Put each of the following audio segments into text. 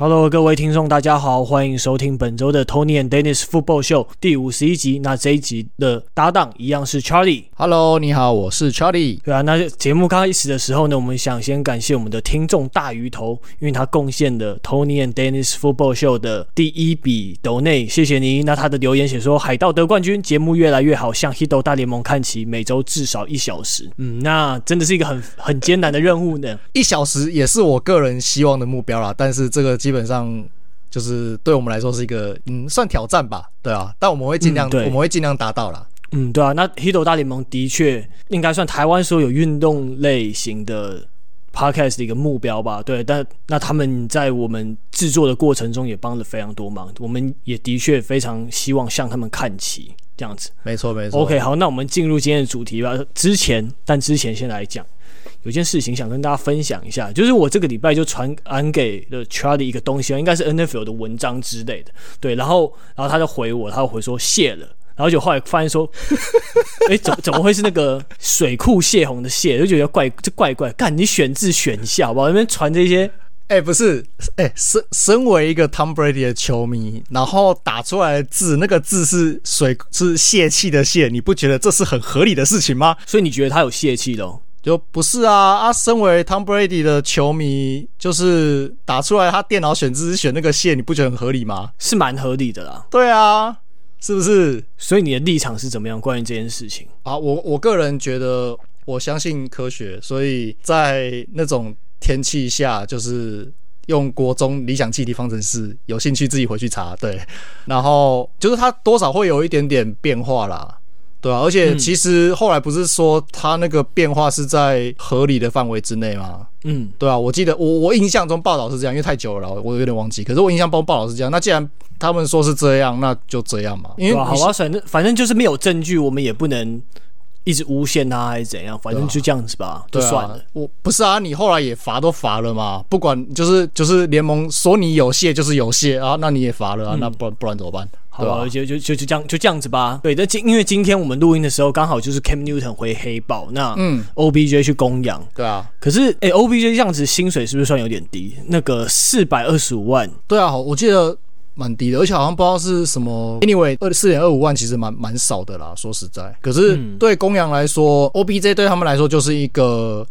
Hello，各位听众，大家好，欢迎收听本周的 Tony and Dennis Football Show 第五十一集。那这一集的搭档一样是 Charlie。Hello，你好，我是 Charlie。对啊，那节目刚开始的时候呢，我们想先感谢我们的听众大鱼头，因为他贡献了 Tony and Dennis Football Show 的第一笔 donate，谢谢你。那他的留言写说：“海盗得冠军，节目越来越好，向 Hito 大联盟看齐，每周至少一小时。”嗯，那真的是一个很很艰难的任务呢。一小时也是我个人希望的目标啦，但是这个。基本上就是对我们来说是一个嗯，算挑战吧，对啊，但我们会尽量，嗯、我们会尽量达到啦。嗯，对啊，那 Hito 大联盟的确应该算台湾所有运动类型的 podcast 的一个目标吧。对，但那他们在我们制作的过程中也帮了非常多忙，我们也的确非常希望向他们看齐，这样子。没错，没错。OK，好，那我们进入今天的主题吧。之前，但之前先来讲。有件事情想跟大家分享一下，就是我这个礼拜就传安给了 Charlie 一个东西，应该是 NFL 的文章之类的，对，然后然后他就回我，他就回说谢了，然后就后来发现说，哎、欸，怎怎么会是那个水库泄洪的泄，就觉得怪，这怪怪，干你选字选一下好不好？那边传这些，哎、欸，不是，哎、欸，身身为一个 Tom Brady 的球迷，然后打出来的字，那个字是水是泄气的泄，你不觉得这是很合理的事情吗？所以你觉得他有泄气的？就不是啊啊！身为 Tom Brady 的球迷，就是打出来他电脑选字是选那个线，你不觉得很合理吗？是蛮合理的啦。对啊，是不是？所以你的立场是怎么样？关于这件事情啊，我我个人觉得，我相信科学，所以在那种天气下，就是用国中理想气体方程式，有兴趣自己回去查。对，然后就是它多少会有一点点变化啦。对啊，而且其实后来不是说他那个变化是在合理的范围之内吗？嗯，对啊，我记得我我印象中报道是这样，因为太久了，我有点忘记。可是我印象中报道是这样，那既然他们说是这样，那就这样嘛。因为好啊，反正反正就是没有证据，我们也不能一直诬陷他还是怎样，反正就这样子吧，就算了。我不是啊，你后来也罚都罚了嘛，不管就是就是联盟说你有谢就是有谢啊，那你也罚了啊，那不然不然怎么办？好吧，就就就就这样就这样子吧。对，那今因为今天我们录音的时候刚好就是 Cam Newton 回黑豹，那嗯，OBJ 去公羊，对啊。可是哎、欸、，OBJ 这样子薪水是不是算有点低？那个四百二十五万，对啊，我记得蛮低的，而且好像不知道是什么。Anyway，二四点二五万其实蛮蛮少的啦，说实在。可是对公羊来说、嗯、，OBJ 对他们来说就是一个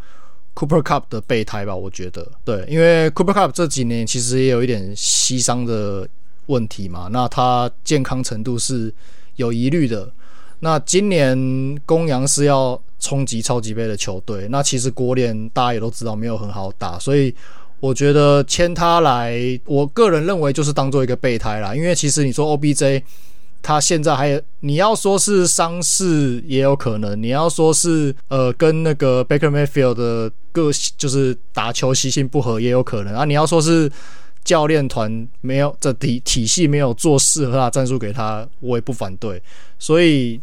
Cooper Kupp 的备胎吧，我觉得。对，因为 Cooper Kupp 这几年其实也有一点膝伤的。问题嘛，那他健康程度是有疑虑的。那今年公羊是要冲击超级杯的球队，那其实国联大家也都知道没有很好打，所以我觉得签他来，我个人认为就是当做一个备胎啦。因为其实你说 OBJ，他现在还有，你要说是伤势也有可能，你要说是呃跟那个 Baker Mayfield 的个就是打球习性不合也有可能啊，你要说是。教练团没有这体体系没有做适合他的战术给他，我也不反对。所以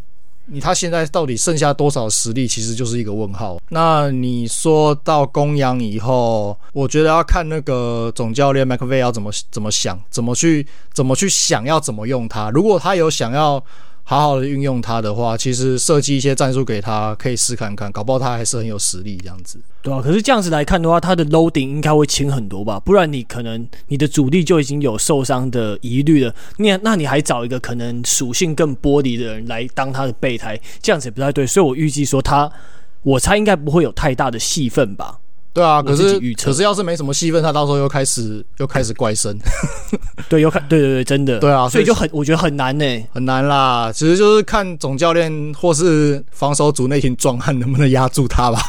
你他现在到底剩下多少实力，其实就是一个问号。那你说到公羊以后，我觉得要看那个总教练麦克费要怎么怎么想，怎么去怎么去想要怎么用他。如果他有想要。好好的运用他的话，其实设计一些战术给他，可以试看看，搞不好他还是很有实力这样子。对啊，可是这样子来看的话，他的 loading 应该会轻很多吧？不然你可能你的主力就已经有受伤的疑虑了，那那你还找一个可能属性更玻璃的人来当他的备胎，这样子也不太对。所以我预计说他，我猜应该不会有太大的戏份吧。对啊，可是可是要是没什么戏份，他到时候又开始又开始怪声，对，又开对对对，真的，对啊，所以就很我觉得很难呢，很难啦。其实就是看总教练或是防守组那群壮汉能不能压住他吧。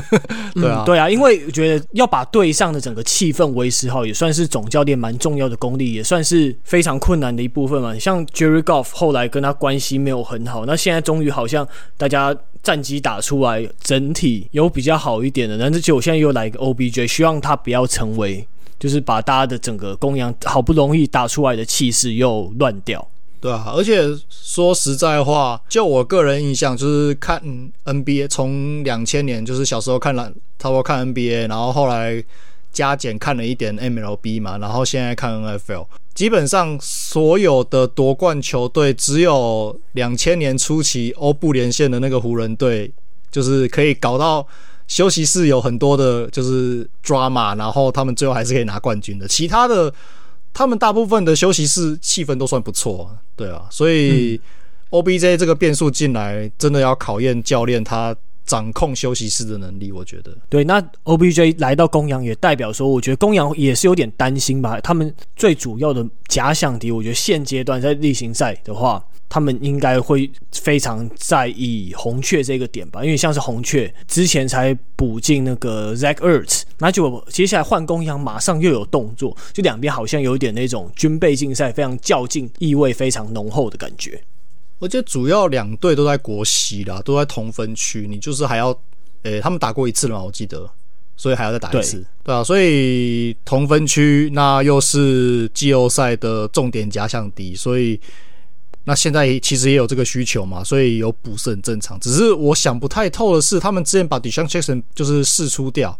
对啊、嗯，对啊，因为我觉得要把队上的整个气氛维持好，也算是总教练蛮重要的功力，也算是非常困难的一部分嘛。像 Jerry Goff 后来跟他关系没有很好，那现在终于好像大家。战绩打出来，整体有比较好一点的，但是就我现在又来一个 OBJ，希望他不要成为，就是把大家的整个公羊好不容易打出来的气势又乱掉。对啊，而且说实在话，就我个人印象，就是看 NBA 从两千年，就是小时候看了，差不多看 NBA，然后后来加减看了一点 MLB 嘛，然后现在看 NFL。基本上所有的夺冠球队，只有两千年初期欧布连线的那个湖人队，就是可以搞到休息室有很多的，就是 drama，然后他们最后还是可以拿冠军的。其他的他们大部分的休息室气氛都算不错啊，对啊，所以 OBJ 这个变数进来，真的要考验教练他掌控休息室的能力，我觉得。对，那 OBJ 来到公羊也代表说，我觉得公羊也是有点担心吧。他们最主要的假想敌，我觉得现阶段在例行赛的话。他们应该会非常在意红雀这个点吧，因为像是红雀之前才补进那个 Zach Ertz，那就接下来换公羊，马上又有动作，就两边好像有点那种军备竞赛，非常较劲，意味非常浓厚的感觉。我觉得主要两队都在国西啦，都在同分区，你就是还要，诶、欸，他们打过一次了嘛，我记得，所以还要再打一次，对，对啊，所以同分区那又是季后赛的重点假想敌，所以。那现在其实也有这个需求嘛，所以有补是很正常。只是我想不太透的是，他们之前把 DeSean Jackson 就是试出掉，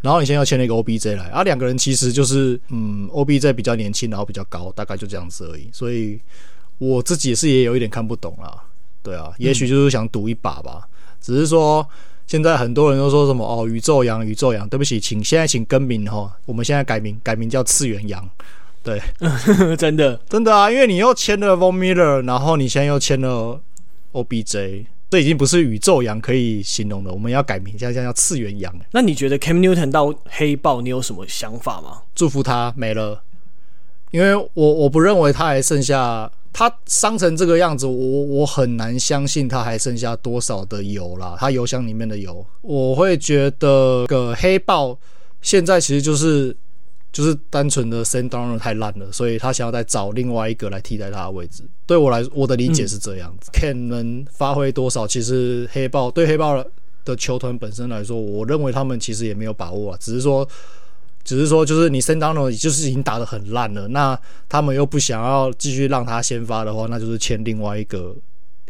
然后你现在要签了一个 OBJ 来，啊，两个人其实就是嗯，OBJ 比较年轻，然后比较高，大概就这样子而已。所以我自己也是也有一点看不懂啦。对啊，也许就是想赌一把吧。嗯、只是说现在很多人都说什么哦，宇宙羊，宇宙羊，对不起，请现在请更名哈，我们现在改名，改名叫次元羊。对，真的真的啊，因为你又签了 Von Miller，然后你现在又签了 OBJ，这已经不是宇宙羊可以形容的，我们要改名，现在叫次元羊。那你觉得 Cam Newton 到黑豹，你有什么想法吗？祝福他没了，因为我我不认为他还剩下，他伤成这个样子，我我很难相信他还剩下多少的油啦，他油箱里面的油，我会觉得个黑豹现在其实就是。就是单纯的 Sam Darnold 太烂了，所以他想要再找另外一个来替代他的位置。对我来，我的理解是这样子。Cam 能发挥多少？其实黑豹对黑豹的球团本身来说，我认为他们其实也没有把握啊。只是说，只是说，就是你 Sam Darnold 就是已经打得很烂了，那他们又不想要继续让他先发的话，那就是签另外一个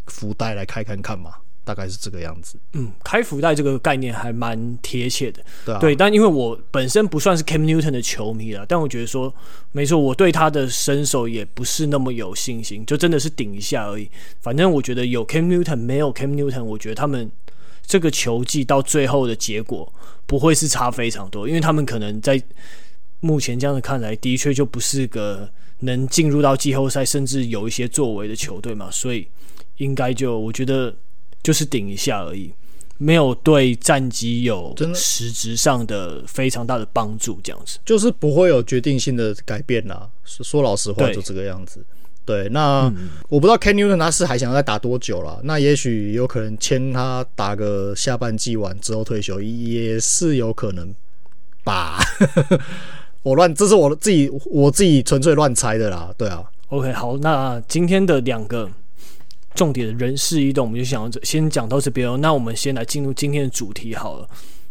福袋来开看看嘛。大概是这个样子。嗯，开福袋这个概念还蛮贴切的。对啊。对，但因为我本身不算是 Cam Newton 的球迷了，但我觉得说，没错，我对他的身手也不是那么有信心，就真的是顶一下而已。反正我觉得有 Cam Newton 没有 Cam Newton，我觉得他们这个球季到最后的结果不会是差非常多，因为他们可能在目前这样子看来，的确就不是个能进入到季后赛甚至有一些作为的球队嘛，所以应该就我觉得。就是顶一下而已，没有对战绩有实质上的非常大的帮助，这样子就是不会有决定性的改变啦。说老实话，就这个样子。对，那、我不知道 Ken Newton 他是还想要再打多久了？那也许有可能签他打个下半季完之后退休，也是有可能吧。我乱，这是我自己我自己纯粹乱猜的啦。对啊，OK，好，那今天的两个。重点人事异动，我们就想先讲到这边哦。那我们先来进入今天的主题好了。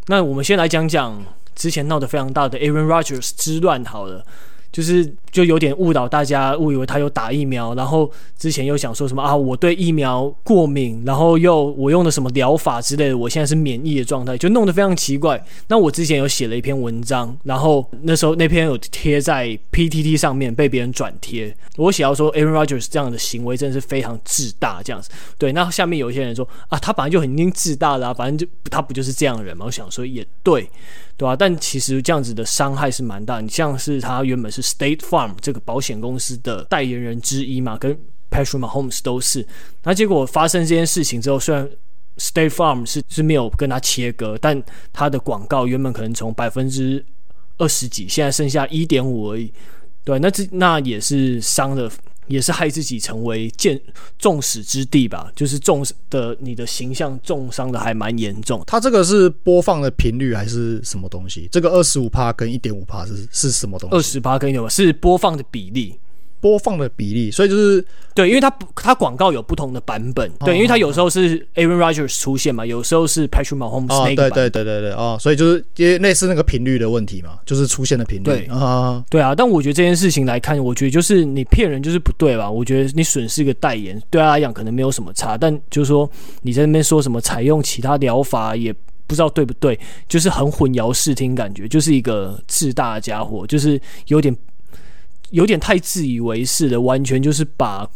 那我们先来讲讲之前闹得非常大的 Aaron Rodgers 之乱好了。就是就有点误导大家，误以为他有打疫苗，然后之前又想说什么啊，我对疫苗过敏，然后又我用的什么疗法之类的，我现在是免疫的状态，就弄得非常奇怪。那我之前有写了一篇文章，然后那时候那篇有贴在 PTT 上面被别人转贴，我写到说 Aaron Rogers 这样的行为真的是非常自大，这样子。对，那下面有一些人说啊，他本来就很已经自大了啊，反正就他不就是这样的人吗？我想说也对。对吧、啊？但其实这样子的伤害是蛮大。你像是他原本是 State Farm 这个保险公司的代言人之一嘛，跟 Patrick Mahomes 都是。那结果发生这件事情之后，虽然 State Farm 是是没有跟他切割，但他的广告原本可能从百分之二十几，现在剩下一点五而已。对，那这那也是伤了。也是害自己成为见众矢之的吧，就是重的你的形象重伤的还蛮严重。他这个是播放的频率还是什么东西？这个二十五帕跟一点五帕是是什么东西？二十帕跟一点五是播放的比例。播放的比例，所以就是对，因为它它广告有不同的版本，哦、对，因为它有时候是 Aaron Rodgers 出现嘛，有时候是 Patrick Mahomes 那个版本。对对对对对哦，所以就是因为类似那个频率的问题嘛，就是出现的频率。对啊，对啊，但我觉得这件事情来看，我觉得就是你骗人就是不对吧？我觉得你损失一个代言，对他来讲可能没有什么差，但就是说你在那边说什么采用其他疗法，也不知道对不对，就是很混淆视听，感觉就是一个自大的家伙，就是有点。有点太自以为是了，完全就是把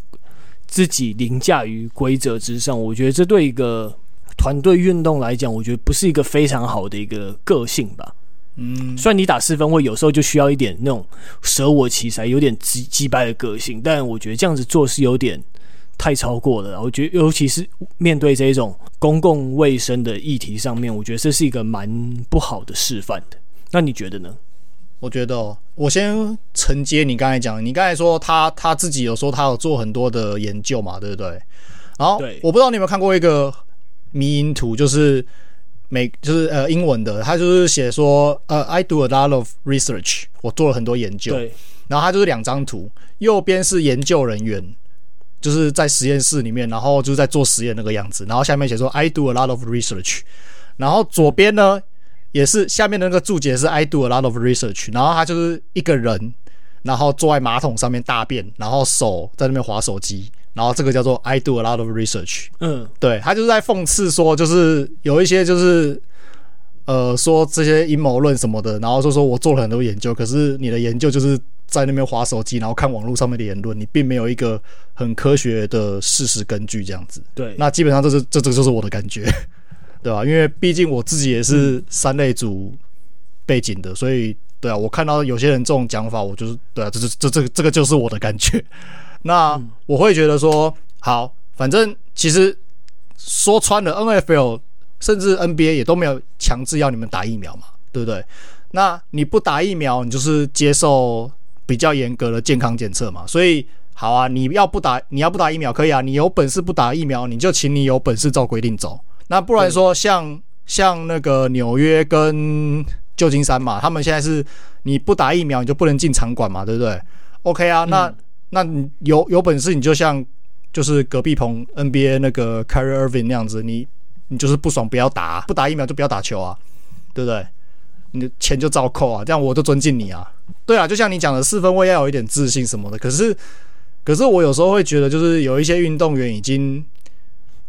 自己凌驾于规则之上。我觉得这对一个团队运动来讲，我觉得不是一个非常好的一个个性吧。嗯，虽然你打四分会有时候就需要一点那种舍我其谁、有点击击败的个性，但我觉得这样子做是有点太超过了。我觉得，尤其是面对这种公共卫生的议题上面，我觉得这是一个蛮不好的示范的。那你觉得呢？我觉得、哦，我先承接你刚才讲，你刚才说他他自己有说他有做很多的研究嘛，对不对？然后我不知道你有没有看过一个迷因图，就是。美就是呃英文的，他就是写说呃 I do a lot of research，我做了很多研究。对。然后他就是两张图，右边是研究人员，就是在实验室里面，然后就是在做实验那个样子。然后下面写说 I do a lot of research。然后左边呢也是下面的那个注解是 I do a lot of research。然后他就是一个人，然后坐在马桶上面大便，然后手在那边划手机。然后这个叫做 I do a lot of research。嗯，对，他就是在讽刺说，就是有一些就是呃说这些阴谋论什么的，然后就说我做了很多研究，可是你的研究就是在那边划手机，然后看网络上面的言论，你并没有一个很科学的事实根据这样子。对，那基本上这是这这就是我的感觉，对吧？因为毕竟我自己也是三类组背景的，所以对啊，我看到有些人这种讲法，我就是对啊，这这这这个这个就是我的感觉。那我会觉得说，好，反正其实说穿了，NFL 甚至 NBA 也都没有强制要你们打疫苗嘛，对不对？那你不打疫苗，你就是接受比较严格的健康检测嘛。所以，好啊，你要不打，你要不打疫苗可以啊，你有本事不打疫苗，你就请你有本事照规定走。那不然说像，像像那个纽约跟旧金山嘛，他们现在是你不打疫苗，你就不能进场馆嘛，对不对？OK 啊，那。那你有有本事，你就像就是隔壁棚 NBA 那个 Kyrie Irving 那样子，你你就是不爽不要打啊，不打疫苗就不要打球啊，对不对？你的钱就照扣啊，这样我都尊敬你啊。对啊，就像你讲的四分卫要有一点自信什么的。可是可是我有时候会觉得，就是有一些运动员已经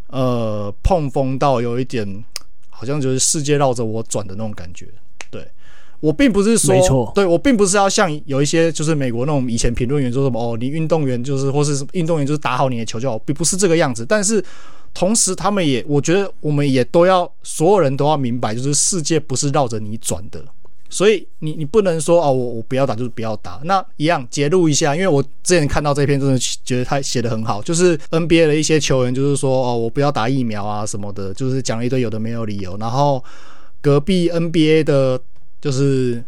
呃碰风到有一点，好像就是世界绕着我转的那种感觉。对我并不是说，没错，对我并不是要像有一些就是美国那种以前评论员说什么哦，你运动员就是或是运动员就是打好你的球就好，并不是这个样子。但是同时，他们也我觉得我们也都要所有人都要明白，就是世界不是绕着你转的。所以你你不能说哦，我我不要打就是不要打。那一样揭露一下，因为我之前看到这篇真的觉得他写的很好，就是 NBA 的一些球员就是说哦，我不要打疫苗啊什么的，就是讲了一堆有的没有理由。然后隔壁 NBA 的。就是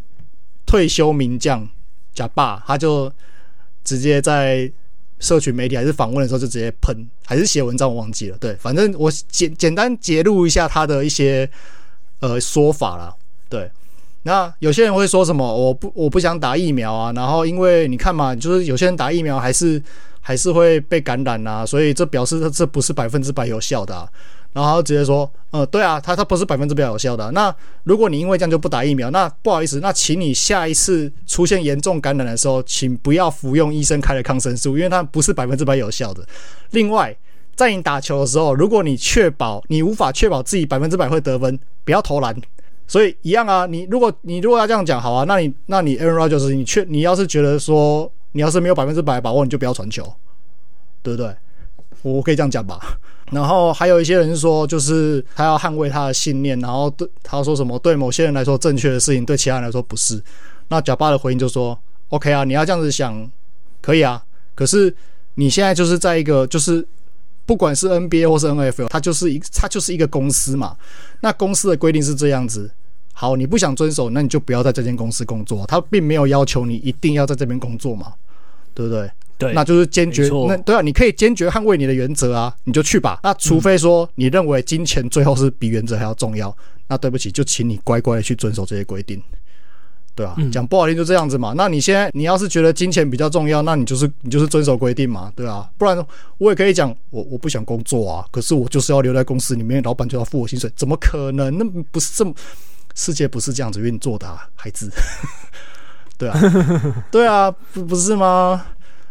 退休名将贾巴，他就直接在社群媒体还是访问的时候就直接喷，还是写文章我忘记了。对，反正我简简单揭露一下他的一些呃说法啦。对，那有些人会说什么？我不我不想打疫苗啊，然后因为你看嘛，就是有些人打疫苗还是还是会被感染啊，所以这表示这这不是百分之百有效的。然后直接说，呃，对啊，他他不是百分之百有效的。那如果你因为这样就不打疫苗，那不好意思，那请你下一次出现严重感染的时候，请不要服用医生开的抗生素，因为它不是百分之百有效的。另外，在你打球的时候，如果你确保你无法确保自己百分之百会得分，不要投篮。所以一样啊，你如果你如果要这样讲，好啊，那你那你 Aaron Rodgers，你确你要是觉得说你要是没有百分之百把握，你就不要传球，对不对？我可以这样讲吧。然后还有一些人说，就是他要捍卫他的信念，然后对他说什么，对某些人来说正确的事情，对其他人来说不是。那贾巴的回应就说：“OK 啊，你要这样子想，可以啊。可是你现在就是在一个，就是不管是 NBA 或是 NFL，它就是一，它就是一个公司嘛。那公司的规定是这样子。好，你不想遵守，那你就不要在这间公司工作。他并没有要求你一定要在这边工作嘛，对不对？”对，那就是坚决。那对啊，你可以坚决捍卫你的原则啊，你就去吧。那除非说你认为金钱最后是比原则还要重要，那对不起，就请你乖乖的去遵守这些规定，对啊，讲不好听就这样子嘛。那你现在你要是觉得金钱比较重要，那你就是你就是遵守规定嘛，对啊。不然我也可以讲，我我不想工作啊，可是我就是要留在公司里面，老板就要付我薪水，怎么可能？那不是这么，世界不是这样子运作的啊，孩子。对啊，对啊，不不是吗？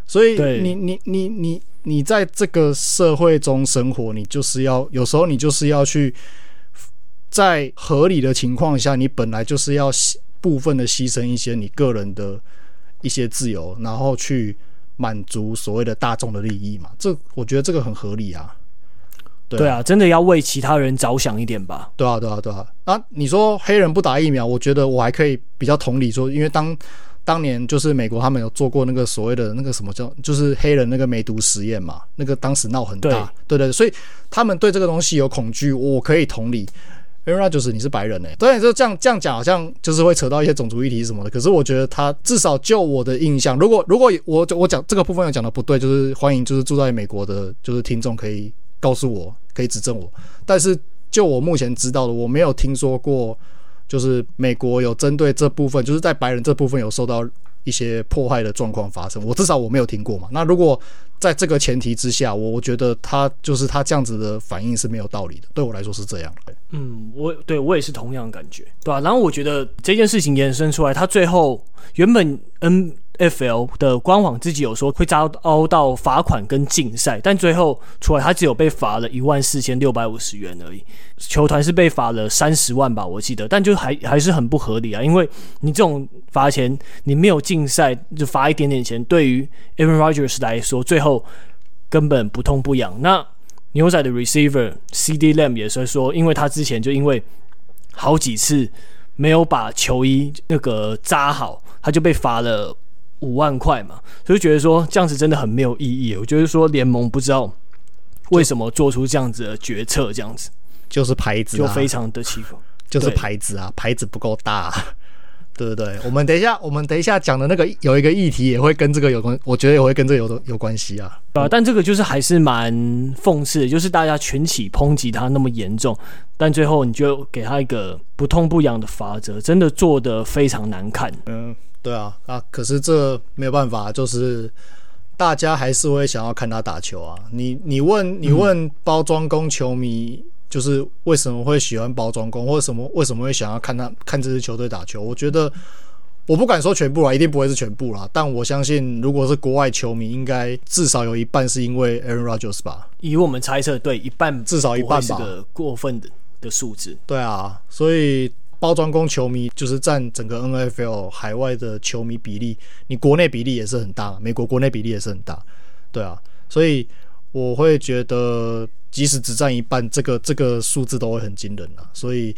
所以你你你你你在这个社会中生活，你就是要有时候你就是要去在合理的情况下，你本来就是要部分的牺牲一些你个人的一些自由，然后去满足所谓的大众的利益嘛。这我觉得这个很合理啊。对啊，真的要为其他人着想一点吧。对啊，对啊，对啊。啊，你说黑人不打疫苗，我觉得我还可以比较同理说，因为当当年就是美国他们有做过那个所谓的那个什么叫，就是黑人那个梅毒实验嘛，那个当时闹很大，对，对对，所以他们对这个东西有恐惧，我可以同理。因为那就是你是白人哎、欸，对，就这样这样讲，好像就是会扯到一些种族议题什么的。可是我觉得他至少就我的印象，如果如果我我讲这个部分有讲的不对，就是欢迎就是住在美国的，就是听众可以。告诉我，可以指正我，但是就我目前知道的，我没有听说过，就是美国有针对这部分，就是在白人这部分有受到一些迫害的状况发生。我至少我没有听过嘛。那如果在这个前提之下，我觉得他就是他这样子的反应是没有道理的。对我来说是这样。嗯，我对我也是同样的感觉，对吧、啊？然后我觉得这件事情延伸出来，他最后原本嗯。FL 的官网自己有说会遭遭到罚款跟禁赛，但最后出来他只有被罚了一万四千六百五十元而已。球团是被罚了三十万吧，我记得，但就还还是很不合理啊，因为你这种罚钱，你没有禁赛就罚一点点钱，对于 Aaron Rodgers 来说，最后根本不痛不痒。那牛仔的 receiver C.D. Lamb 也是说，因为他之前就因为好几次没有把球衣那个扎好，他就被罚了。五万块嘛，所以觉得说这样子真的很没有意义。我觉得说联盟不知道为什么做出这样子的决策，这样子就是牌子、啊、就非常的欺负，就是牌子啊，牌子不够大、啊，对不对？我们等一下，我们等一下讲的那个有一个议题也会跟这个有关，我觉得也会跟这个有有关系啊。啊，但这个就是还是蛮讽刺的，就是大家群起抨击他那么严重，但最后你就给他一个不痛不痒的法则，真的做得非常难看。嗯。对啊，啊，可是这没有办法，就是大家还是会想要看他打球啊。你你问你问包装工球迷，就是为什么会喜欢包装工，或者什么为什么会想要看他看这支球队打球？我觉得我不敢说全部啊，一定不会是全部啦。但我相信，如果是国外球迷，应该至少有一半是因为 Aaron Rodgers 吧。以我们猜测，对，一半至少一半吧。过分的的数字。对啊，所以。包装工球迷就是占整个 NFL 海外的球迷比例，你国内比例也是很大，美国国内比例也是很大，对啊，所以我会觉得，即使只占一半，这个这个数字都会很惊人啊。所以，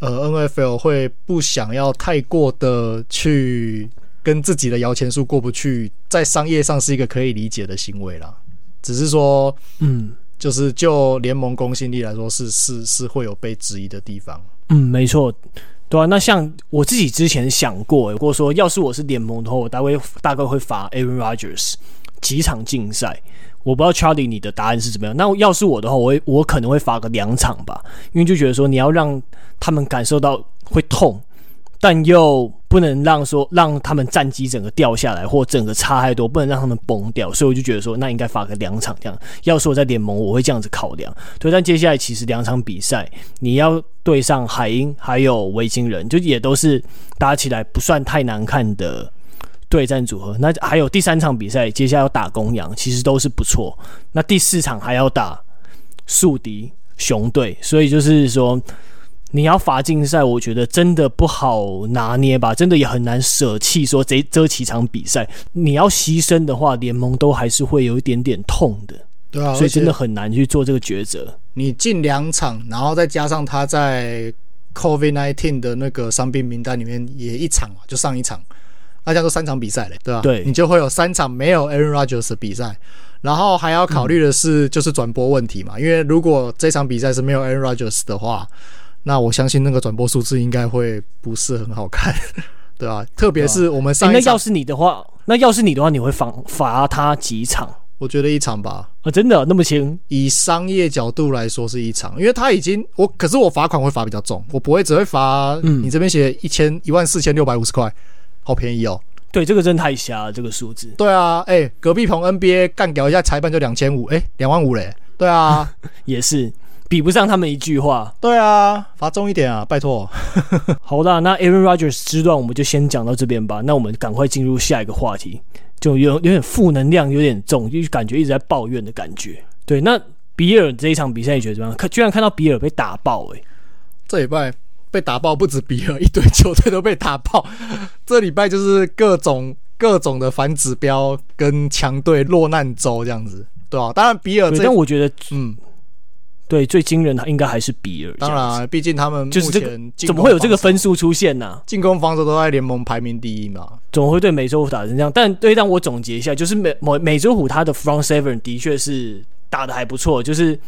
呃，NFL 会不想要太过的去跟自己的摇钱树过不去，在商业上是一个可以理解的行为啦。只是说，嗯，就是就联盟公信力来说是，是是会有被质疑的地方。嗯，没错，对啊。那像我自己之前想过，如果说要是我是联盟的话，我大概大概会罚 Aaron Rodgers 几场禁赛。我不知道 Charlie 你的答案是怎么样。那要是我的话，我会我可能会罚个两场吧，因为就觉得说你要让他们感受到会痛。但又不能让说让他们战绩整个掉下来，或整个差太多，不能让他们崩掉，所以我就觉得说，那应该罚个两场这样。要是我在联盟，我会这样子考量。对，但接下来其实两场比赛，你要对上海鹰还有维京人，就也都是打起来不算太难看的对战组合。那还有第三场比赛，接下来要打公羊，其实都是不错。那第四场还要打宿敌熊队，所以就是说。你要罚禁赛，我觉得真的不好拿捏吧，真的也很难舍弃说这这几场比赛，你要牺牲的话，联盟都还是会有一点点痛的，对啊，所以真的很难去做这个抉择。你进两场，然后再加上他在 COVID-19 的那个伤病名单里面也一场嘛，就上一场，那叫做三场比赛嘞，对吧、啊？对，你就会有三场没有 Aaron Rodgers 的比赛，然后还要考虑的是就是转播问题嘛，嗯、因为如果这场比赛是没有 Aaron Rodgers 的话。那我相信那个转播数字应该会不是很好看，对吧、啊？特别是我们上一、欸、那要是你的话，那要是你的话，你会罚罚他几场？我觉得一场吧。啊，真的那么轻？以商业角度来说是一场，因为他已经我，可是我罚款会罚比较重，我不会只会罚。嗯，你这边写一千一万四千六百五十块，好便宜哦。对，这个真的太瞎了，这个数字。对啊，哎、欸，隔壁棚 NBA 干掉一下裁判就两千五，哎，两万五嘞。对啊，也是。比不上他们一句话。对啊，罚重一点啊，拜托。好的，那 Aaron Rodgers 之段我们就先讲到这边吧。那我们赶快进入下一个话题，就有有点负能量，有点重，就感觉一直在抱怨的感觉。对，那比尔这一场比赛你觉得怎么样？看，居然看到比尔被打爆、欸，哎，这礼拜被打爆不止比尔，一堆球队都被打爆。这礼拜就是各种各种的反指标跟强队落难周这样子，对啊，当然比尔这，但我觉得，嗯。对，最惊人的应该还是比尔。当然，毕竟他们就是这个，怎么会有这个分数出现呢、啊？进攻防守都在联盟排名第一嘛？怎么会对美洲虎打成这样？但对，但我总结一下，就是美美美洲虎他的 front seven 的确是打的还不错，就是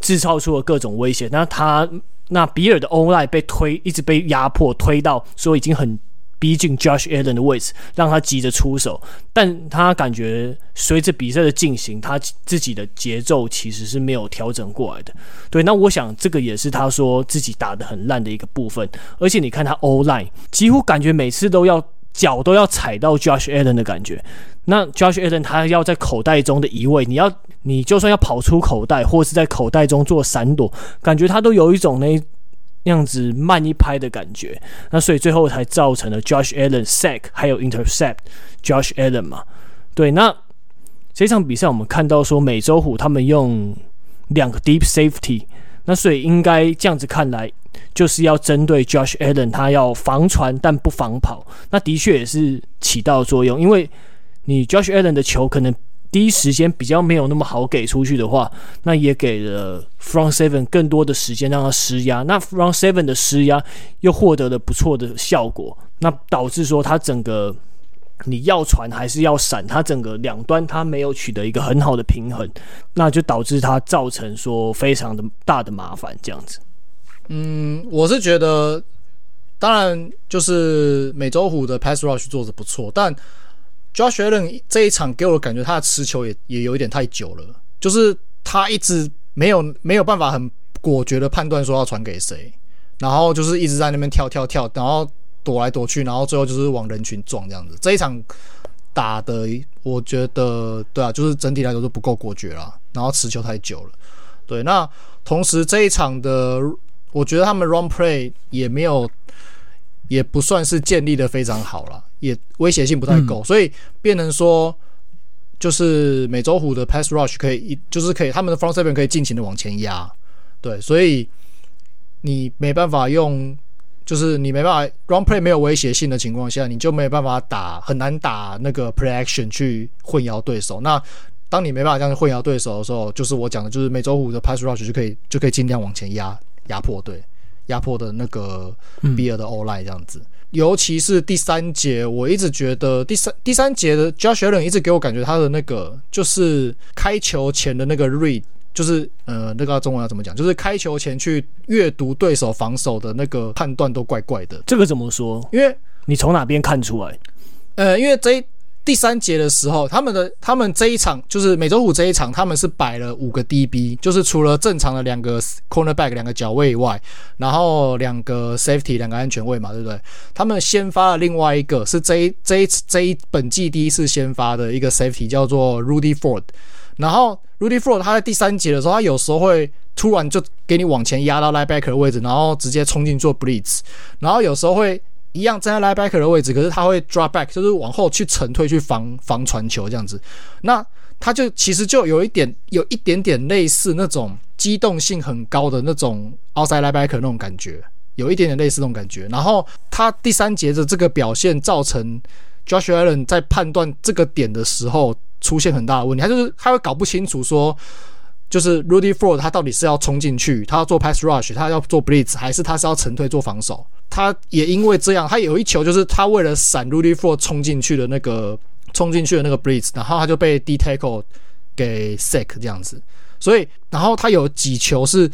制造出了各种威胁。那他那比尔的 O-line 被推，一直被压迫，推到说已经很。逼近 Josh Allen 的位置，让他急着出手，但他感觉随着比赛的进行，他自己的节奏其实是没有调整过来的。对，那我想这个也是他说自己打得很烂的一个部分。而且你看他 O-line，几乎感觉每次都要脚都要踩到 Josh Allen 的感觉。那 Josh Allen 他要在口袋中的移位，你要你就算要跑出口袋，或是在口袋中做闪躲，感觉他都有一种那。那样子慢一拍的感觉，那所以最后才造成了 Josh Allen sack 还有 intercept Josh Allen 嘛。对，那这场比赛我们看到说美洲虎他们用两个 deep safety，那所以应该这样子看来就是要针对 Josh Allen，他要防传但不防跑。那的确也是起到作用，因为你 Josh Allen 的球可能。第一时间比较没有那么好给出去的话，那也给了 Front Seven 更多的时间让他施压。那 Front Seven 的施压又获得了不错的效果，那导致说他整个你要传还是要闪，他整个两端他没有取得一个很好的平衡，那就导致他造成说非常的大的麻烦这样子。嗯，我是觉得，当然就是美洲虎的 Pass Rush 做得不错，但。Josh Allen 这一场给我的感觉，他的持球也也有一点太久了，就是他一直没有没有办法很果决的判断说要传给谁，然后就是一直在那边跳跳跳，然后躲来躲去，然后最后就是往人群撞这样子。这一场打的，我觉得对啊，就是整体来说都不够果决啦，然后持球太久了。对，那同时这一场的，我觉得他们 Run Play 也没有。也不算是建立的非常好了，也威胁性不太够，嗯、所以变成说，就是美洲虎的 pass rush 可以一就是可以他们的 front seven 可以尽情的往前压，对，所以你没办法用，就是你没办法 run play 没有威胁性的情况下，你就没办法打很难打那个 play action 去混淆对手。那当你没办法这样混淆对手的时候，就是我讲的，就是美洲虎的 pass rush 就可以就可以尽量往前压压迫对。压迫的那个比尔的 O-line 这样子，嗯、尤其是第三节，我一直觉得第三第三节的 Josh Allen 一直给我感觉他的那个就是开球前的那个 read，就是呃那个中文要怎么讲，就是开球前去阅读对手防守的那个判断都怪怪的。这个怎么说？因为你从哪边看出来？呃，因为这。第三节的时候，他们的他们这一场就是美洲虎这一场，他们是摆了五个 DB，就是除了正常的两个 cornerback 两个角位以外，然后两个 safety 两个安全位嘛，对不对？他们先发了另外一个是这一这一这一本季第一次先发的一个 safety 叫做 Rudy Ford，然后 Rudy Ford 他在第三节的时候，他有时候会突然就给你往前压到 linebacker 的位置，然后直接冲进做 blitz，然后有时候会。一样站在 linebacker 的位置，可是他会 drop back，就是往后去沉退去防防传球这样子。那他就其实就有一点有一点点类似那种机动性很高的那种 outside linebacker 那种感觉，有一点点类似那种感觉。然后他第三节的这个表现造成 Josh Allen 在判断这个点的时候出现很大的问题，他就是他会搞不清楚说。就是 Rudy Ford，他到底是要冲进去，他要做 pass rush，他要做 blitz，还是他是要沉退做防守？他也因为这样，他有一球就是他为了闪 Rudy Ford 冲进去的那个冲进去的那个 blitz，然后他就被 D tackle 给 sack 这样子。所以，然后他有几球是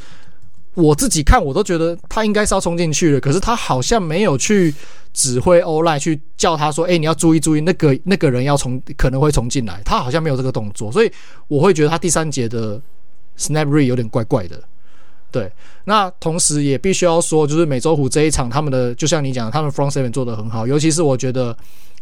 我自己看我都觉得他应该是要冲进去的，可是他好像没有去指挥 O-line 去叫他说：“哎，你要注意注意，那个那个人要冲，可能会冲进来。”他好像没有这个动作，所以我会觉得他第三节的。Snapre 有点怪怪的，对。那同时也必须要说，就是美洲虎这一场，他们的就像你讲，他们 front seven 做得很好，尤其是我觉得，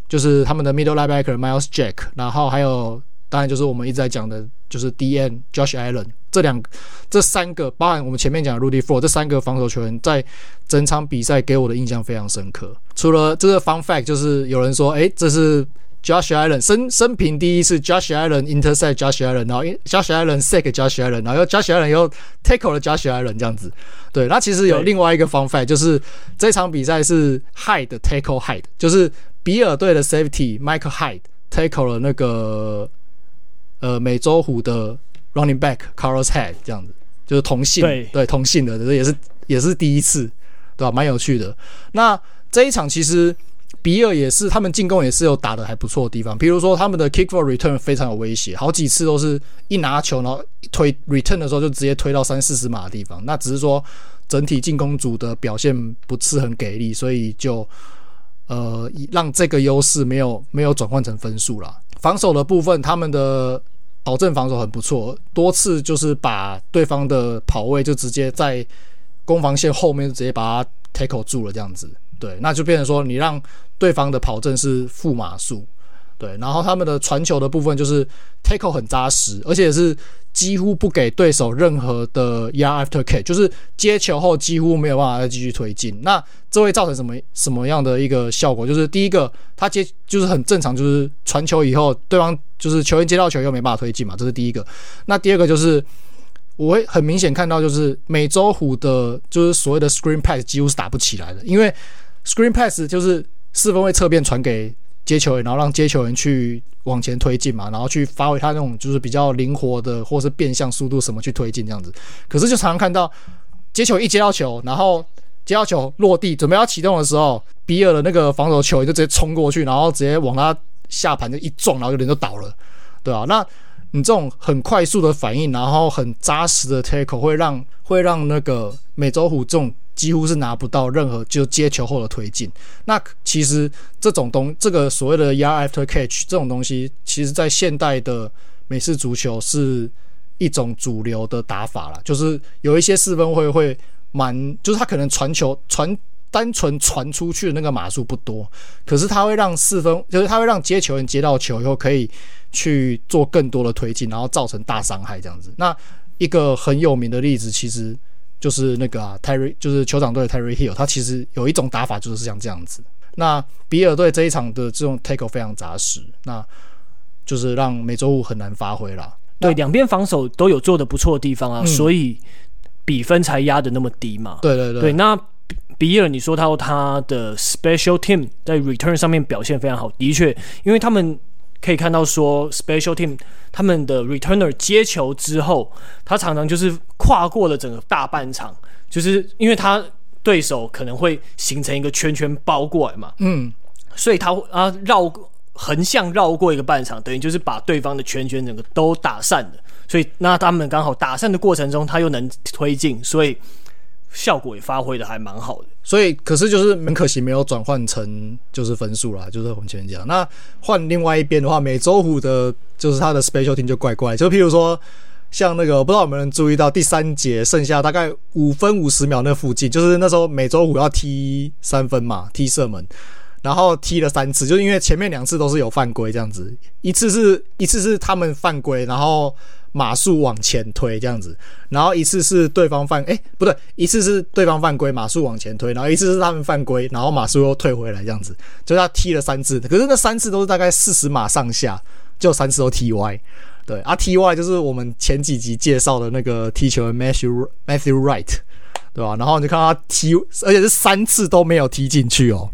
就是他们的 middle linebacker Myles Jack，然后还有当然就是我们一直在讲的，就是 DN Josh Allen 这两这三个，包含我们前面讲的 Rudy Ford 这三个防守球员，在整场比赛给我的印象非常深刻。除了这个 fun fact，就是有人说，哎，这是。Josh Allen 生生平第一次，Josh Allen intercept Josh Allen，然后 Josh Allen sack Josh Allen，然后又 Josh Allen 又 tackle 了 Josh Allen 这样子。对，那其实有另外一个 fun fact，就是这场比赛是 Hyde tackle Hyde，就是比尔队的 safety Michael Hyde tackle 了那个呃美洲虎的 running back Carlos Hyde 这样子。就是同性，对对同性的，这也是也是第一次，对吧？蛮有趣的。那这一场其实比尔也是他们进攻也是有打得还不错的地方，比如说他们的 kick for return 非常有威胁，好几次都是一拿球然后推 return 的时候就直接推到三四十码的地方。那只是说整体进攻组的表现不是很给力，所以就呃让这个优势没有没有转换成分数了。防守的部分，他们的。保证防守很不错，多次就是把对方的跑位就直接在攻防线后面直接把它 tackle 住了，这样子，对，那就变成说你让对方的跑阵是负码数，对，然后他们的传球的部分就是 tackle 很扎实，而且是。几乎不给对手任何的 yard after catch，就是接球后几乎没有办法再继续推进。那这会造成什么什么样的一个效果？就是第一个，他接就是很正常，就是传球以后，对方就是球员接到球又没办法推进嘛，这是第一个。那第二个就是我会很明显看到，就是美洲虎的，就是所谓的 screen pass 几乎是打不起来的，因为 screen pass 就是四分卫侧边传给。接球员，然后让接球员去往前推进嘛，然后去发挥他那种就是比较灵活的，或是变向速度什么去推进这样子。可是就常常看到接球一接到球，然后接到球落地准备要启动的时候，比尔的那个防守球员就直接冲过去，然后直接往他下盘就一撞，然后人就倒了，对啊，那你这种很快速的反应，然后很扎实的 tackle 会让会让那个美洲虎这种。几乎是拿不到任何就接球后的推进。那其实这种东，这个所谓的 yard after catch 这种东西，其实在现代的美式足球是一种主流的打法了。就是有一些四分卫会蛮，就是他可能传球传单纯传出去的那个码数不多，可是他会让四分，就是他会让接球员接到球以后可以去做更多的推进，然后造成大伤害这样子。那一个很有名的例子，其实。就是那个啊，Terry，就是酋长队的 Terry Hill，他其实有一种打法，就是像这样子。那比尔队这一场的这种 tackle 非常扎实，那就是让美洲虎很难发挥了。对，两边防守都有做的不错的地方啊，嗯、所以比分才压的那么低嘛。对对对。对，那比尔，你说他他的 special team 在 return 上面表现非常好，的确，因为他们。可以看到，说 special team 他们的 returner 接球之后，他常常就是跨过了整个大半场，就是因为他对手可能会形成一个圈圈包过来嘛，嗯，所以他啊绕横向绕过一个半场，等于就是把对方的圈圈整个都打散了，所以那他们刚好打散的过程中，他又能推进，所以。效果也发挥的还蛮好的，所以可是就是很可惜没有转换成就是分数啦，就是我们前面讲。那换另外一边的话，美洲虎的就是他的 special team 就怪怪，就譬如说像那个不知道有没有人注意到第三节剩下大概五分五十秒那附近，就是那时候美洲虎要踢三分嘛，踢射门，然后踢了三次，就是因为前面两次都是有犯规这样子，一次是一次是他们犯规，然后。码数往前推这样子，然后一次是对方犯，哎，不对，一次是对方犯规，码数往前推，然后一次是他们犯规，然后码数又退回来这样子，就他踢了三次，可是那三次都是大概四十码上下，就三次都踢歪，对，啊踢歪就是我们前几集介绍的那个踢球的 Matthew Matthew Wright，对吧？然后你就看他踢，而且是三次都没有踢进去哦，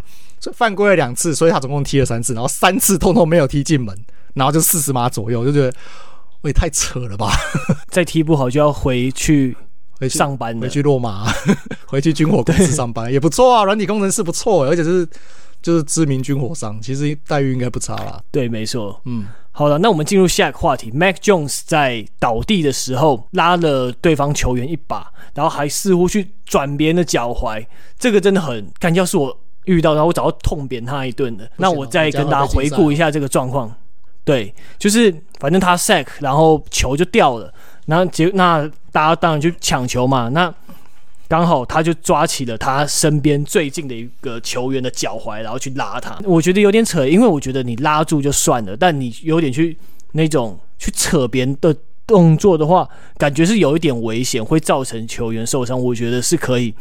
犯规了两次，所以他总共踢了三次，然后三次通通没有踢进门，然后就四十码左右，就觉得我。也太扯了吧！再踢不好就要回去回上班，回去落马，回去军火公司上班也不错啊。软体工程师不错，而且是就是知名军火商，其实待遇应该不差啦。对，没错。嗯，好了，那我们进入下一个话题。Mac Jones 在倒地的时候拉了对方球员一把，然后还似乎去转别人的脚踝，这个真的很干。要是我遇到，然后我早就痛扁他一顿的。那我再跟大家回顾一下这个状况。对，就是反正他 sack，然后球就掉了，然后结那大家当然就抢球嘛。那刚好他就抓起了他身边最近的一个球员的脚踝，然后去拉他。我觉得有点扯，因为我觉得你拉住就算了，但你有点去那种去扯别人的动作的话，感觉是有一点危险，会造成球员受伤。我觉得是可以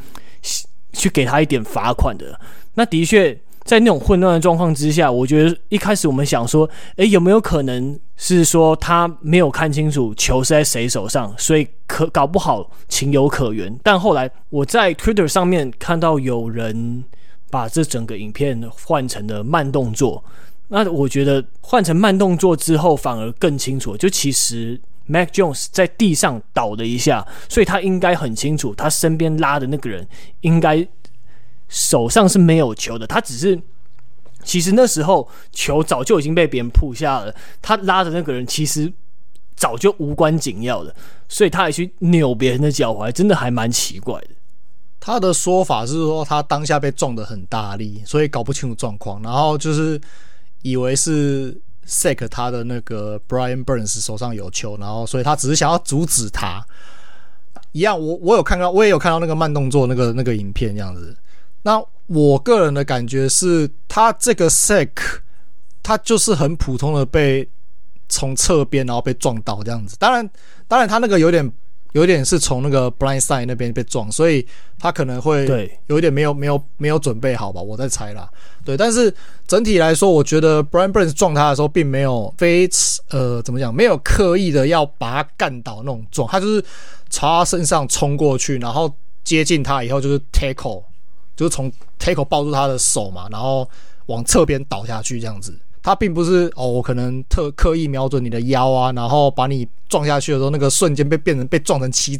去给他一点罚款的。那的确。在那种混乱的状况之下，我觉得一开始我们想说，诶，有没有可能是说他没有看清楚球是在谁手上，所以可搞不好情有可原。但后来我在 Twitter 上面看到有人把这整个影片换成了慢动作，那我觉得换成慢动作之后反而更清楚，就其实 Mac Jones 在地上倒了一下，所以他应该很清楚，他身边拉的那个人应该手上是没有球的，他只是其实那时候球早就已经被别人扑下了，他拉的那个人其实早就无关紧要的，所以他还去扭别人的脚踝，真的还蛮奇怪的。他的说法是说，他当下被撞得很大力，所以搞不清楚状况，然后就是以为是 Sack 他的那个 Brian Burns 手上有球，然后所以他只是想要阻止他。一样，我我有看到，我也有看到那个慢动作那个那个影片这样子。那我个人的感觉是，他这个 Sack 他就是很普通的被从侧边然后被撞到这样子。当然，当然他那个有点。有点是从那个 blind side 那边被撞，所以他可能会有一点没有没有没有准备好吧，我在猜啦。对，但是整体来说，我觉得 Brian Burns 撞他的时候，并没有非呃怎么讲，没有刻意的要把他干倒那种撞，他就是朝他身上冲过去，然后接近他以后就是 tackle，就是从 tackle 抱住他的手嘛，然后往侧边倒下去这样子。他并不是哦，我可能特刻意瞄准你的腰啊，然后把你撞下去的时候，那个瞬间被变成被撞成七，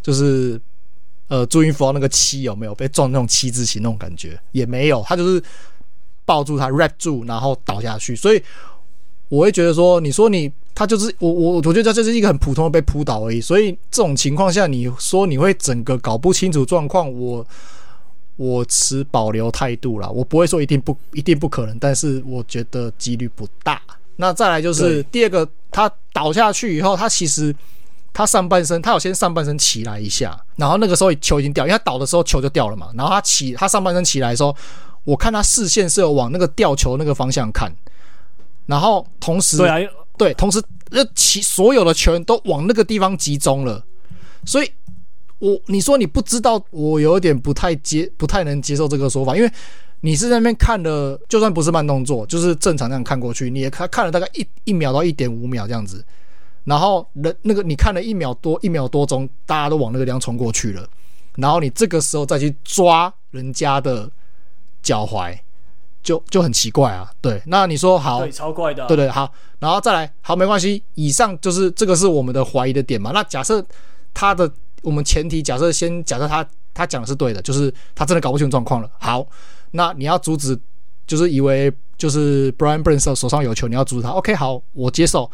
就是呃朱云福那个七有没有被撞那种七字形那种感觉也没有，他就是抱住他 wrap 住，然后倒下去。所以我会觉得说，你说你他就是我我我觉得这是一个很普通的被扑倒而已。所以这种情况下，你说你会整个搞不清楚状况，我。我持保留态度啦，我不会说一定不一定不可能，但是我觉得几率不大。那再来就是第二个，他倒下去以后，他其实他上半身他有先上半身起来一下，然后那个时候球已经掉，因为他倒的时候球就掉了嘛。然后他起他上半身起来的时候，我看他视线是有往那个吊球那个方向看，然后同时对啊，对，同时那其所有的球员都往那个地方集中了，所以。我你说你不知道，我有点不太接，不太能接受这个说法，因为你是在那边看了，就算不是慢动作，就是正常这样看过去，你也看看了大概一一秒到一点五秒这样子，然后人那个你看了一秒多一秒多钟，大家都往那个地方冲过去了，然后你这个时候再去抓人家的脚踝，就就很奇怪啊。对，那你说好，对，超怪的啊，对对好，然后再来好没关系，以上就是这个是我们的怀疑的点嘛。那假设他的。我们前提假设先假设他他讲的是对的，就是他真的搞不清楚状况了。好，那你要阻止，就是以为就是 Brian Burns 手上有球，你要阻止他。OK，好，我接受。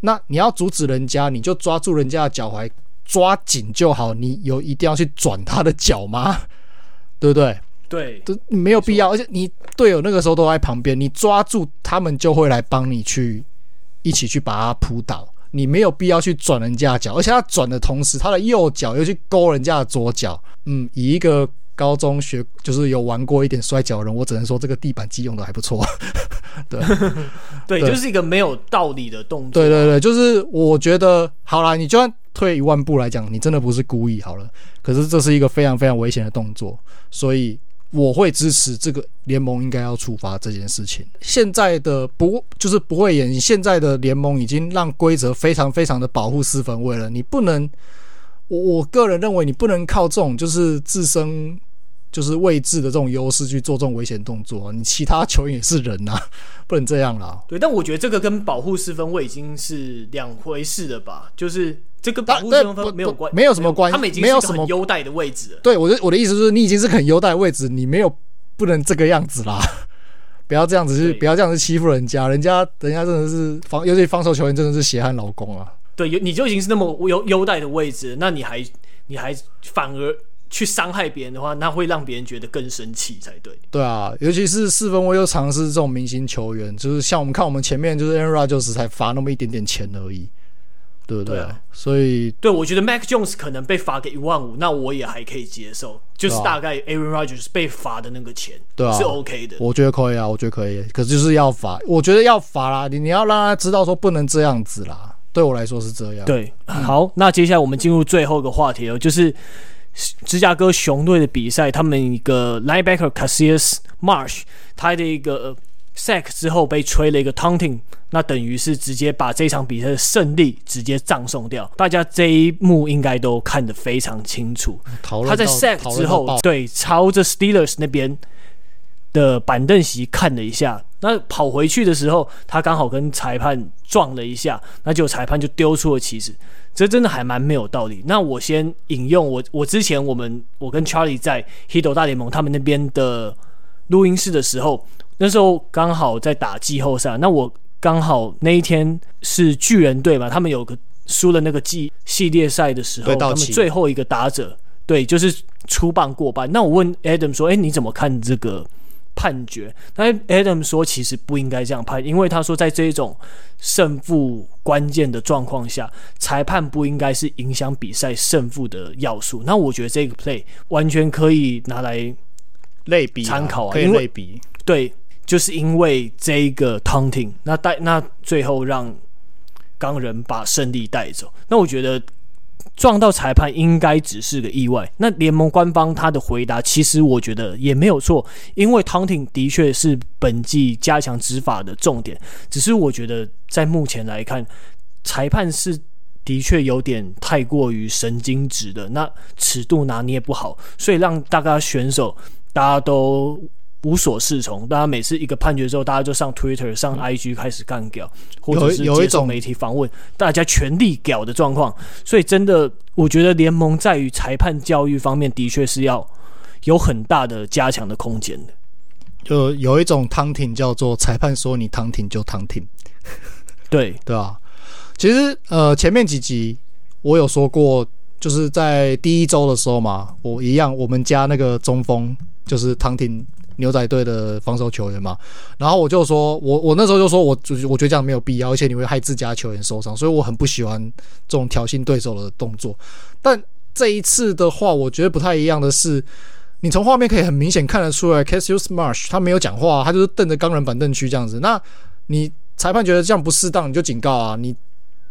那你要阻止人家，你就抓住人家的脚踝，抓紧就好。你有一定要去转他的脚吗？对不对？对，都没有必要。而且你队友那个时候都在旁边，你抓住他们就会来帮你去一起去把他扑倒。你没有必要去转人家的脚，而且他转的同时，他的右脚又去勾人家的左脚。嗯，以一个高中学就是有玩过一点摔跤的人，我只能说这个地板技用的还不错。对，对，对，就是一个没有道理的动作。对对对，就是我觉得好啦，你就算退一万步来讲，你真的不是故意好了，可是这是一个非常非常危险的动作，所以。我会支持这个联盟应该要处罚这件事情。现在的不就是不会演，现在的联盟已经让规则非常非常的保护四分卫了。你不能，我我个人认为你不能靠这种就是自身就是位置的这种优势去做这种危险动作。你其他球员也是人呐，不能这样啦。对，但我觉得这个跟保护四分卫已经是两回事了吧？就是。这个保护四分卫没有关，没有什么关系，他们已经没有什么优待的位置了。对，我的我的意思就是，你已经是很优待的位置，你没有不能这个样子啦，不要这样子去，不要这样子欺负人家，人家人家真的是防，尤其防守球员真的是血汗劳工啊。对，你就已经是那么优优待的位置，那你还你还反而去伤害别人的话，那会让别人觉得更生气才对。对啊，尤其是四分卫又尝试这种明星球员，就是像我们看我们前面就是 Aaron Rodgers 才罚那么一点点钱而已。对不对？对啊，所以对我觉得 Mac Jones 可能被罚个一万五，那我也还可以接受，就是大概 Aaron Rodgers 被罚的那个钱，对啊，是 OK 的。我觉得可以啊，我觉得可以，可是就是要罚，我觉得要罚啦，你你要让他知道说不能这样子啦。对我来说是这样。对，好，那接下来我们进入最后一个话题了，就是芝加哥熊队的比赛，他们一个 Linebacker Cassius Marsh 他的一个 sack 之后被吹了一个 taunting。那等于是直接把这场比赛的胜利直接葬送掉。大家这一幕应该都看得非常清楚。他在 sack 之后，对，朝着 Steelers 那边的板凳席看了一下，那跑回去的时候，他刚好跟裁判撞了一下，那就裁判就丢出了旗子，这真的还蛮没有道理。那我先引用我我之前我们我跟 Charlie 在 Hito 大联盟他们那边的录音室的时候，那时候刚好在打季后赛，那我刚好那一天是巨人队嘛，他们有个输了那个季系列赛的时候，他们最后一个打者对就是出棒过半。那我问 Adam 说：“哎，你怎么看这个？”判决，那 Adam 说其实不应该这样判，因为他说在这一种胜负关键的状况下，裁判不应该是影响比赛胜负的要素。那我觉得这个 play 完全可以拿来类比参考啊，可以类比。对，就是因为这一个 taunting，那带那最后让钢人把胜利带走。那我觉得。撞到裁判应该只是个意外。那联盟官方他的回答，其实我觉得也没有错，因为 taunting 的确是本季加强执法的重点。只是我觉得在目前来看，裁判是的确有点太过于神经质的，那尺度拿捏不好，所以让大家选手大家都。无所适从，大家每次一个判决之后，大家就上 Twitter、上 IG 开始干屌，或者是接受媒体访问，大家全力屌的状况。所以，真的，我觉得联盟在于裁判教育方面，的确是要有很大的加强的空间的。就有一种 taunting 叫做裁判说你 taunting 就 taunting，对 对啊。其实，呃，前面几集我有说过，就是在第一周的时候嘛，我一样，我们家那个中锋就是 taunting。牛仔队的防守球员嘛，然后我就说，我我那时候就说我，我我觉得这样没有必要，而且你会害自家球员受伤，所以我很不喜欢这种挑衅对手的动作。但这一次的话，我觉得不太一样的是，你从画面可以很明显看得出来，Cassius Marsh 他没有讲话，他就是瞪着钢人板凳区这样子。那你裁判觉得这样不适当，你就警告啊，你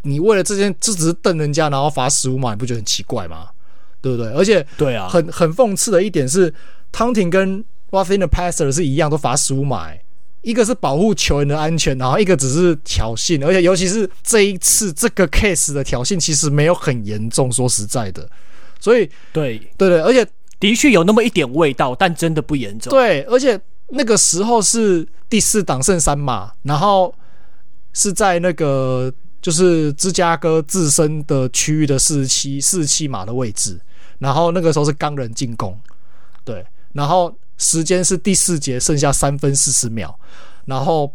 你为了这件这只是瞪人家，然后罚十五码，你不觉得很奇怪吗？对不对？而且对啊，很很讽刺的一点是，汤廷跟 Roughing the passer 是一样，都罚十五码。一个是保护球员的安全，然后一个只是挑衅，而且尤其是这一次这个 case 的挑衅，其实没有很严重。说实在的，所以对对对，而且的确有那么一点味道，但真的不严重。对，而且那个时候是第四档剩三码，然后是在那个就是芝加哥自身的区域的四十七四十七码的位置，然后那个时候是钢人进攻，对，然后。时间是第四节，剩下三分四十秒，然后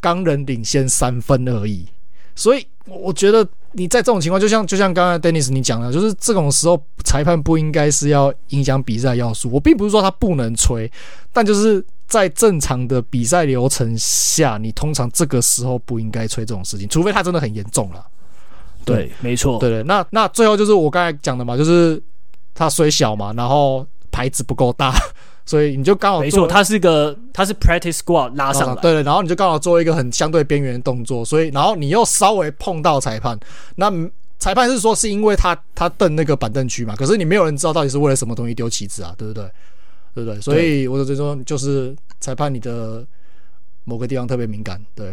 钢人领先三分而已。所以我觉得你在这种情况，就像就像刚才 Dennis 你讲的，就是这种时候裁判不应该是要影响比赛要素。我并不是说他不能吹，但就是在正常的比赛流程下，你通常这个时候不应该吹这种事情，除非他真的很严重了。对，对没错。对对，那那最后就是我刚才讲的嘛，就是他虽小嘛，然后牌子不够大。所以你就刚好没错，他是个他是 practice squad 拉上来，对对，然后你就刚好做一个很相对边缘的动作，所以然后你又稍微碰到裁判，那裁判是说是因为他他蹬那个板凳区嘛，可是你没有人知道到底是为了什么东西丢旗子啊，对不对？对不对？所以我就说就是裁判你的某个地方特别敏感，对，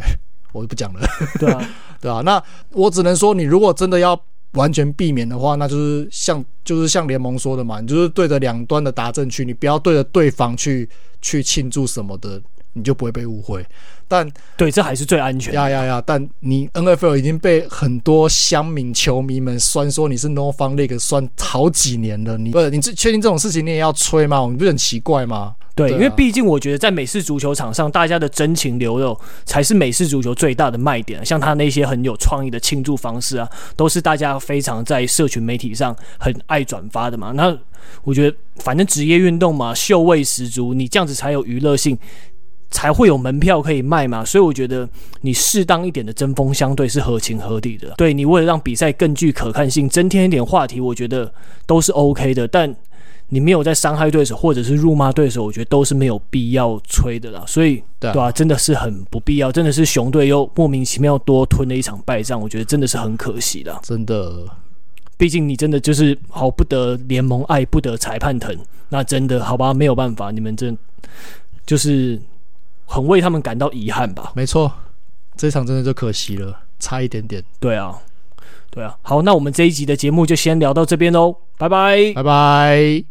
我就不讲了，对啊，对啊，那我只能说你如果真的要。完全避免的话，那就是像就是像联盟说的嘛，你就是对着两端的达阵区，你不要对着对方去去庆祝什么的，你就不会被误会。但对，这还是最安全。呀呀呀！但你 NFL 已经被很多乡民球迷们酸说你是 No Fun League 酸好几年了，你不是你这确定这种事情你也要吹吗？你不是很奇怪吗？对，对啊、因为毕竟我觉得在美式足球场上，大家的真情流露才是美式足球最大的卖点。像他那些很有创意的庆祝方式啊，都是大家非常在社群媒体上很爱转发的嘛。那我觉得反正职业运动嘛，秀味十足，你这样子才有娱乐性，才会有门票可以卖嘛。所以我觉得你适当一点的针锋相对是合情合理的。对，你为了让比赛更具可看性，增添一点话题，我觉得都是 OK 的。但你没有在伤害对手，或者是辱骂对手，我觉得都是没有必要吹的啦。所以，对啊，真的是很不必要。真的是熊队又莫名其妙多吞了一场败仗，我觉得真的是很可惜的。真的，毕竟你真的就是好不得联盟爱，不得裁判疼。那真的好吧，没有办法，你们真就是很为他们感到遗憾吧。没错，这场真的就可惜了，差一点点。对啊，对啊。好，那我们这一集的节目就先聊到这边喽，拜拜，拜拜。